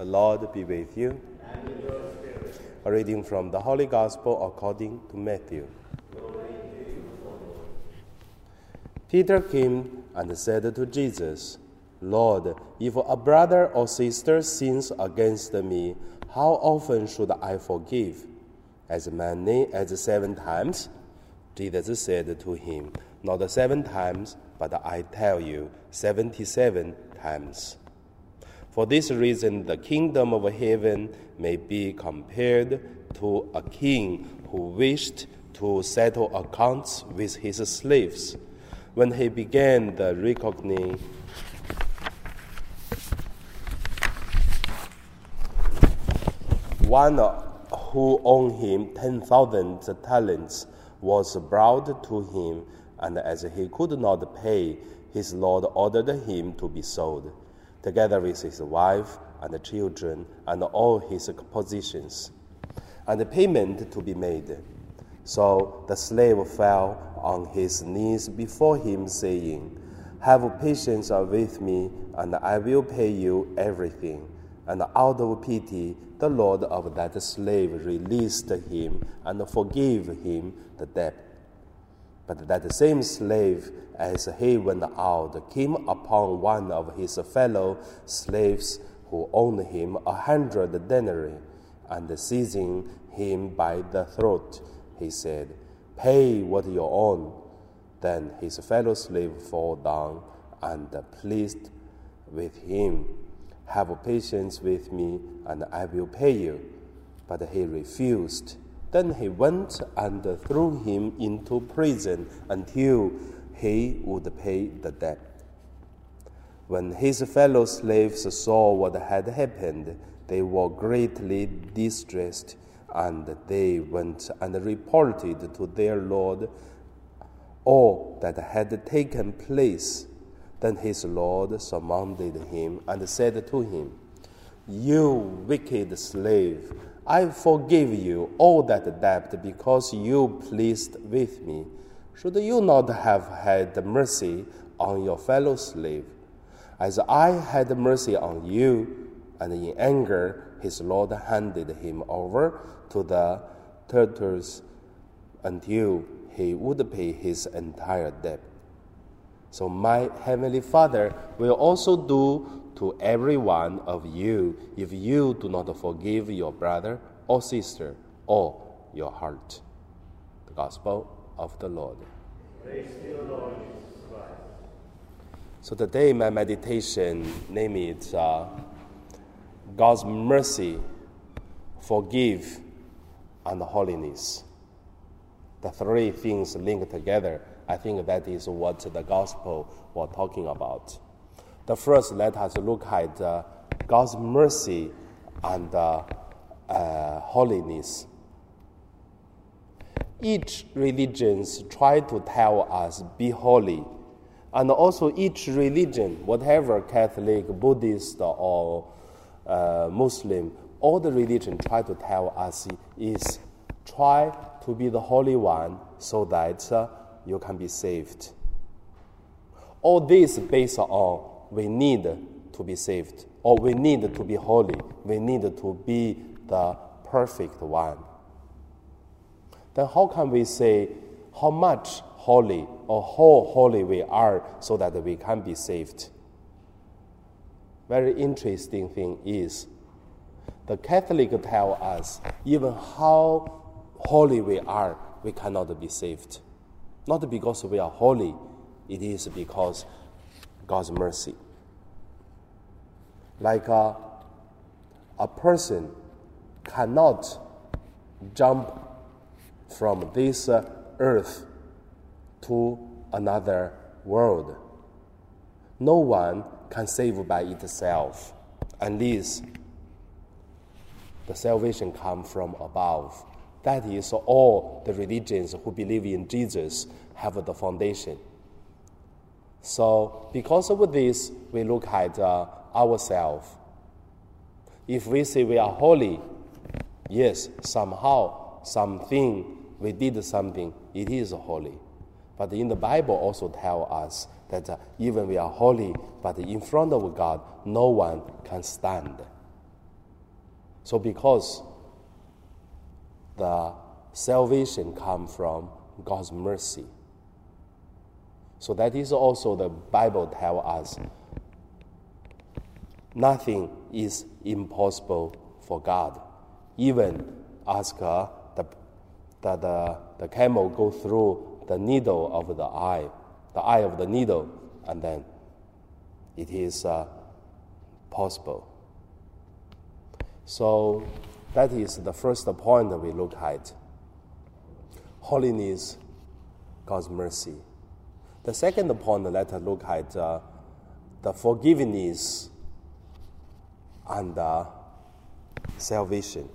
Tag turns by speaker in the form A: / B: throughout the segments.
A: The Lord be with you. A reading from the Holy Gospel according to Matthew. Peter came and said to Jesus, Lord, if a brother or sister sins against me, how often should I forgive? As many as seven times? Jesus said to him, Not seven times, but I tell you, seventy seven times. For this reason, the kingdom of heaven may be compared to a king who wished to settle accounts with his slaves. When he began the reckoning, one who owed him 10,000 talents was brought to him, and as he could not pay, his lord ordered him to be sold, together with his wife and children and all his possessions, and the payment to be made. So the slave fell on his knees before him, saying, Have patience with me, and I will pay you everything. And out of pity, the Lord of that slave released him and forgave him the debt. But that same slave, as he went out, came upon one of his fellow slaves who owed him a hundred denarii, and seizing him by the throat, he said, Pay what you own. Then his fellow slave fell down and pleased with him. Have patience with me, and I will pay you. But he refused. Then he went and threw him into prison until he would pay the debt. When his fellow slaves saw what had happened, they were greatly distressed, and they went and reported to their Lord all that had taken place. Then his Lord summoned him and said to him, You wicked slave, I forgive you all that debt because you pleased with me. Should you not have had mercy on your fellow slave, as I had mercy on you? And in anger, his Lord handed him over to the torturers until he would pay his entire debt. So my heavenly Father will also do to every one of you if you do not forgive your brother or sister or your heart. The Gospel of the Lord.
B: You, Lord
A: so today my meditation name it uh, God's mercy, forgive, and holiness the three things linked together, I think that is what the gospel was talking about. The first, let us look at uh, God's mercy and uh, uh, holiness. Each religion try to tell us be holy, and also each religion, whatever Catholic, Buddhist, or uh, Muslim, all the religion try to tell us is try to be the Holy One so that uh, you can be saved. All this based on we need to be saved, or we need to be holy, we need to be the perfect one. Then, how can we say how much holy or how holy we are so that we can be saved? Very interesting thing is the Catholic tell us even how holy we are, we cannot be saved. Not because we are holy, it is because God's mercy. Like a, a person cannot jump from this uh, earth to another world. No one can save by itself unless the salvation comes from above. That is, all the religions who believe in Jesus have the foundation. So, because of this, we look at uh, ourselves. If we say we are holy, yes, somehow, something, we did something, it is holy. But in the Bible also tell us that uh, even we are holy, but in front of God, no one can stand. So because the salvation come from God's mercy. So that is also the Bible tell us nothing is impossible for God. Even ask uh, the, the, the, the camel go through the needle of the eye, the eye of the needle, and then it is uh, possible. So that is the first point that we look at. Holiness, God's mercy. The second point, let us look at uh, the forgiveness and uh, salvation.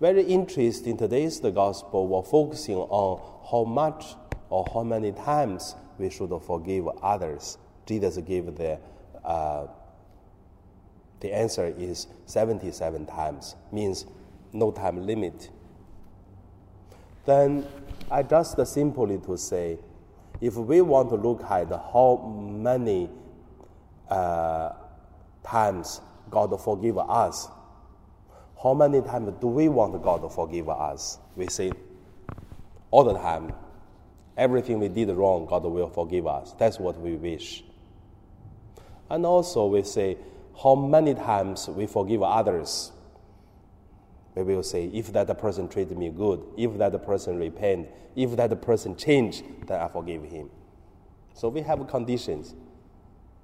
A: Very interesting. Today's the gospel. We're focusing on how much or how many times we should forgive others. Jesus gave the uh, the answer is 77 times, means no time limit. Then I just simply to say, if we want to look at how many uh, times God forgive us, how many times do we want God to forgive us? We say all the time, everything we did wrong, God will forgive us. That's what we wish. And also we say, how many times we forgive others. We will say, if that person treated me good, if that person repent, if that person change, then I forgive him. So we have conditions.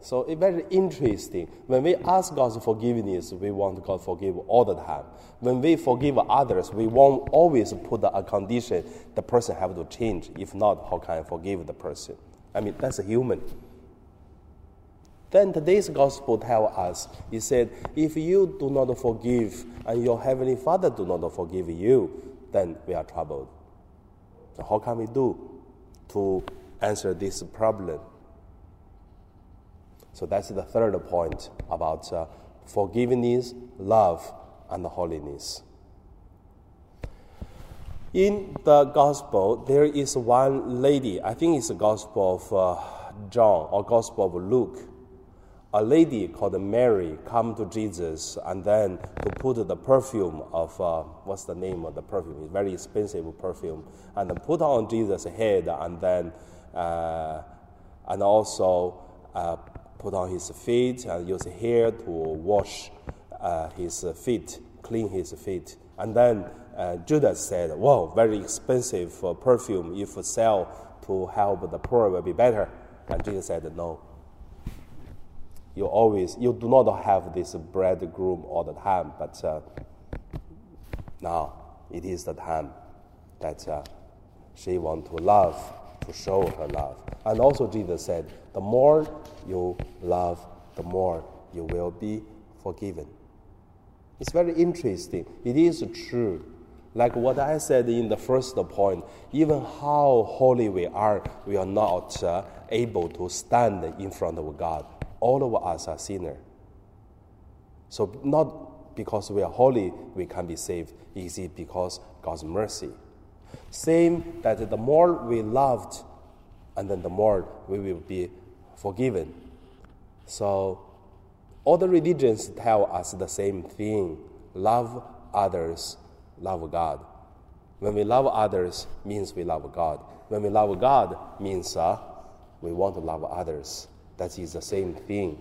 A: So it's very interesting. When we ask God's forgiveness, we want God to forgive all the time. When we forgive others, we won't always put a condition the person have to change. If not, how can I forgive the person? I mean, that's a human. Then today's gospel tells us, he said, if you do not forgive and your heavenly Father do not forgive you, then we are troubled. So how can we do to answer this problem? So that's the third point about uh, forgiveness, love, and holiness. In the gospel, there is one lady, I think it's the gospel of uh, John or gospel of Luke a lady called Mary come to Jesus and then to put the perfume of uh, what's the name of the perfume? It's very expensive perfume, and then put on Jesus' head and then uh, and also uh, put on his feet and use hair to wash uh, his feet, clean his feet, and then uh, Judas said, "Wow, very expensive perfume. If sell to help the poor, will be better." And Jesus said, "No." You always you do not have this bridegroom all the time, but uh, now it is the time that uh, she want to love, to show her love. And also Jesus said, the more you love, the more you will be forgiven. It's very interesting. It is true. Like what I said in the first point, even how holy we are, we are not uh, able to stand in front of God all of us are sinners. So not because we are holy we can be saved. Is it because God's mercy? Same that the more we loved, and then the more we will be forgiven. So all the religions tell us the same thing: love others, love God. When we love others, means we love God. When we love God, means uh, we want to love others that is the same thing.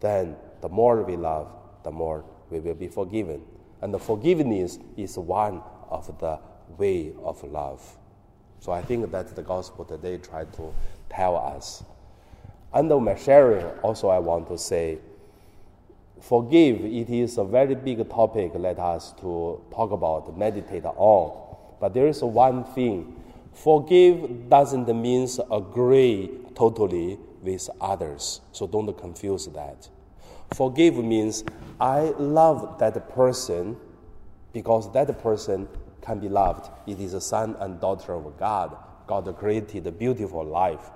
A: Then the more we love, the more we will be forgiven. And the forgiveness is one of the way of love. So I think that the gospel today tried to tell us. Under my sharing, also I want to say, forgive, it is a very big topic let us to talk about, meditate on. But there is one thing. Forgive doesn't mean agree totally with others. So don't confuse that. Forgive means I love that person because that person can be loved. It is a son and daughter of God. God created a beautiful life.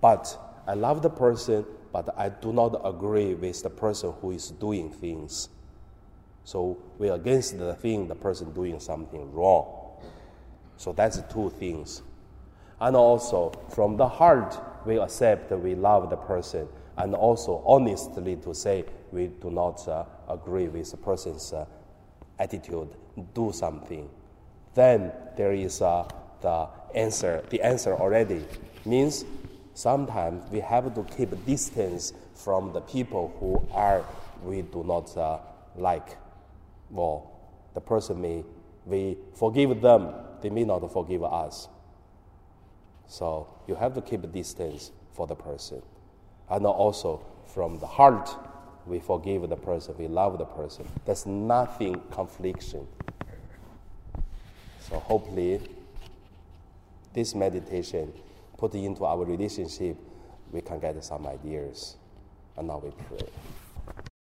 A: But I love the person, but I do not agree with the person who is doing things. So we're against the thing, the person doing something wrong. So that's two things. And also, from the heart, we accept we love the person, and also honestly to say we do not uh, agree with the person's uh, attitude, do something. Then there is uh, the answer. The answer already means sometimes we have to keep distance from the people who are we do not uh, like. Well, the person may we forgive them, they may not forgive us. So you have to keep distance for the person. And also from the heart, we forgive the person, we love the person. There's nothing confliction. So hopefully, this meditation put into our relationship, we can get some ideas. And now we pray.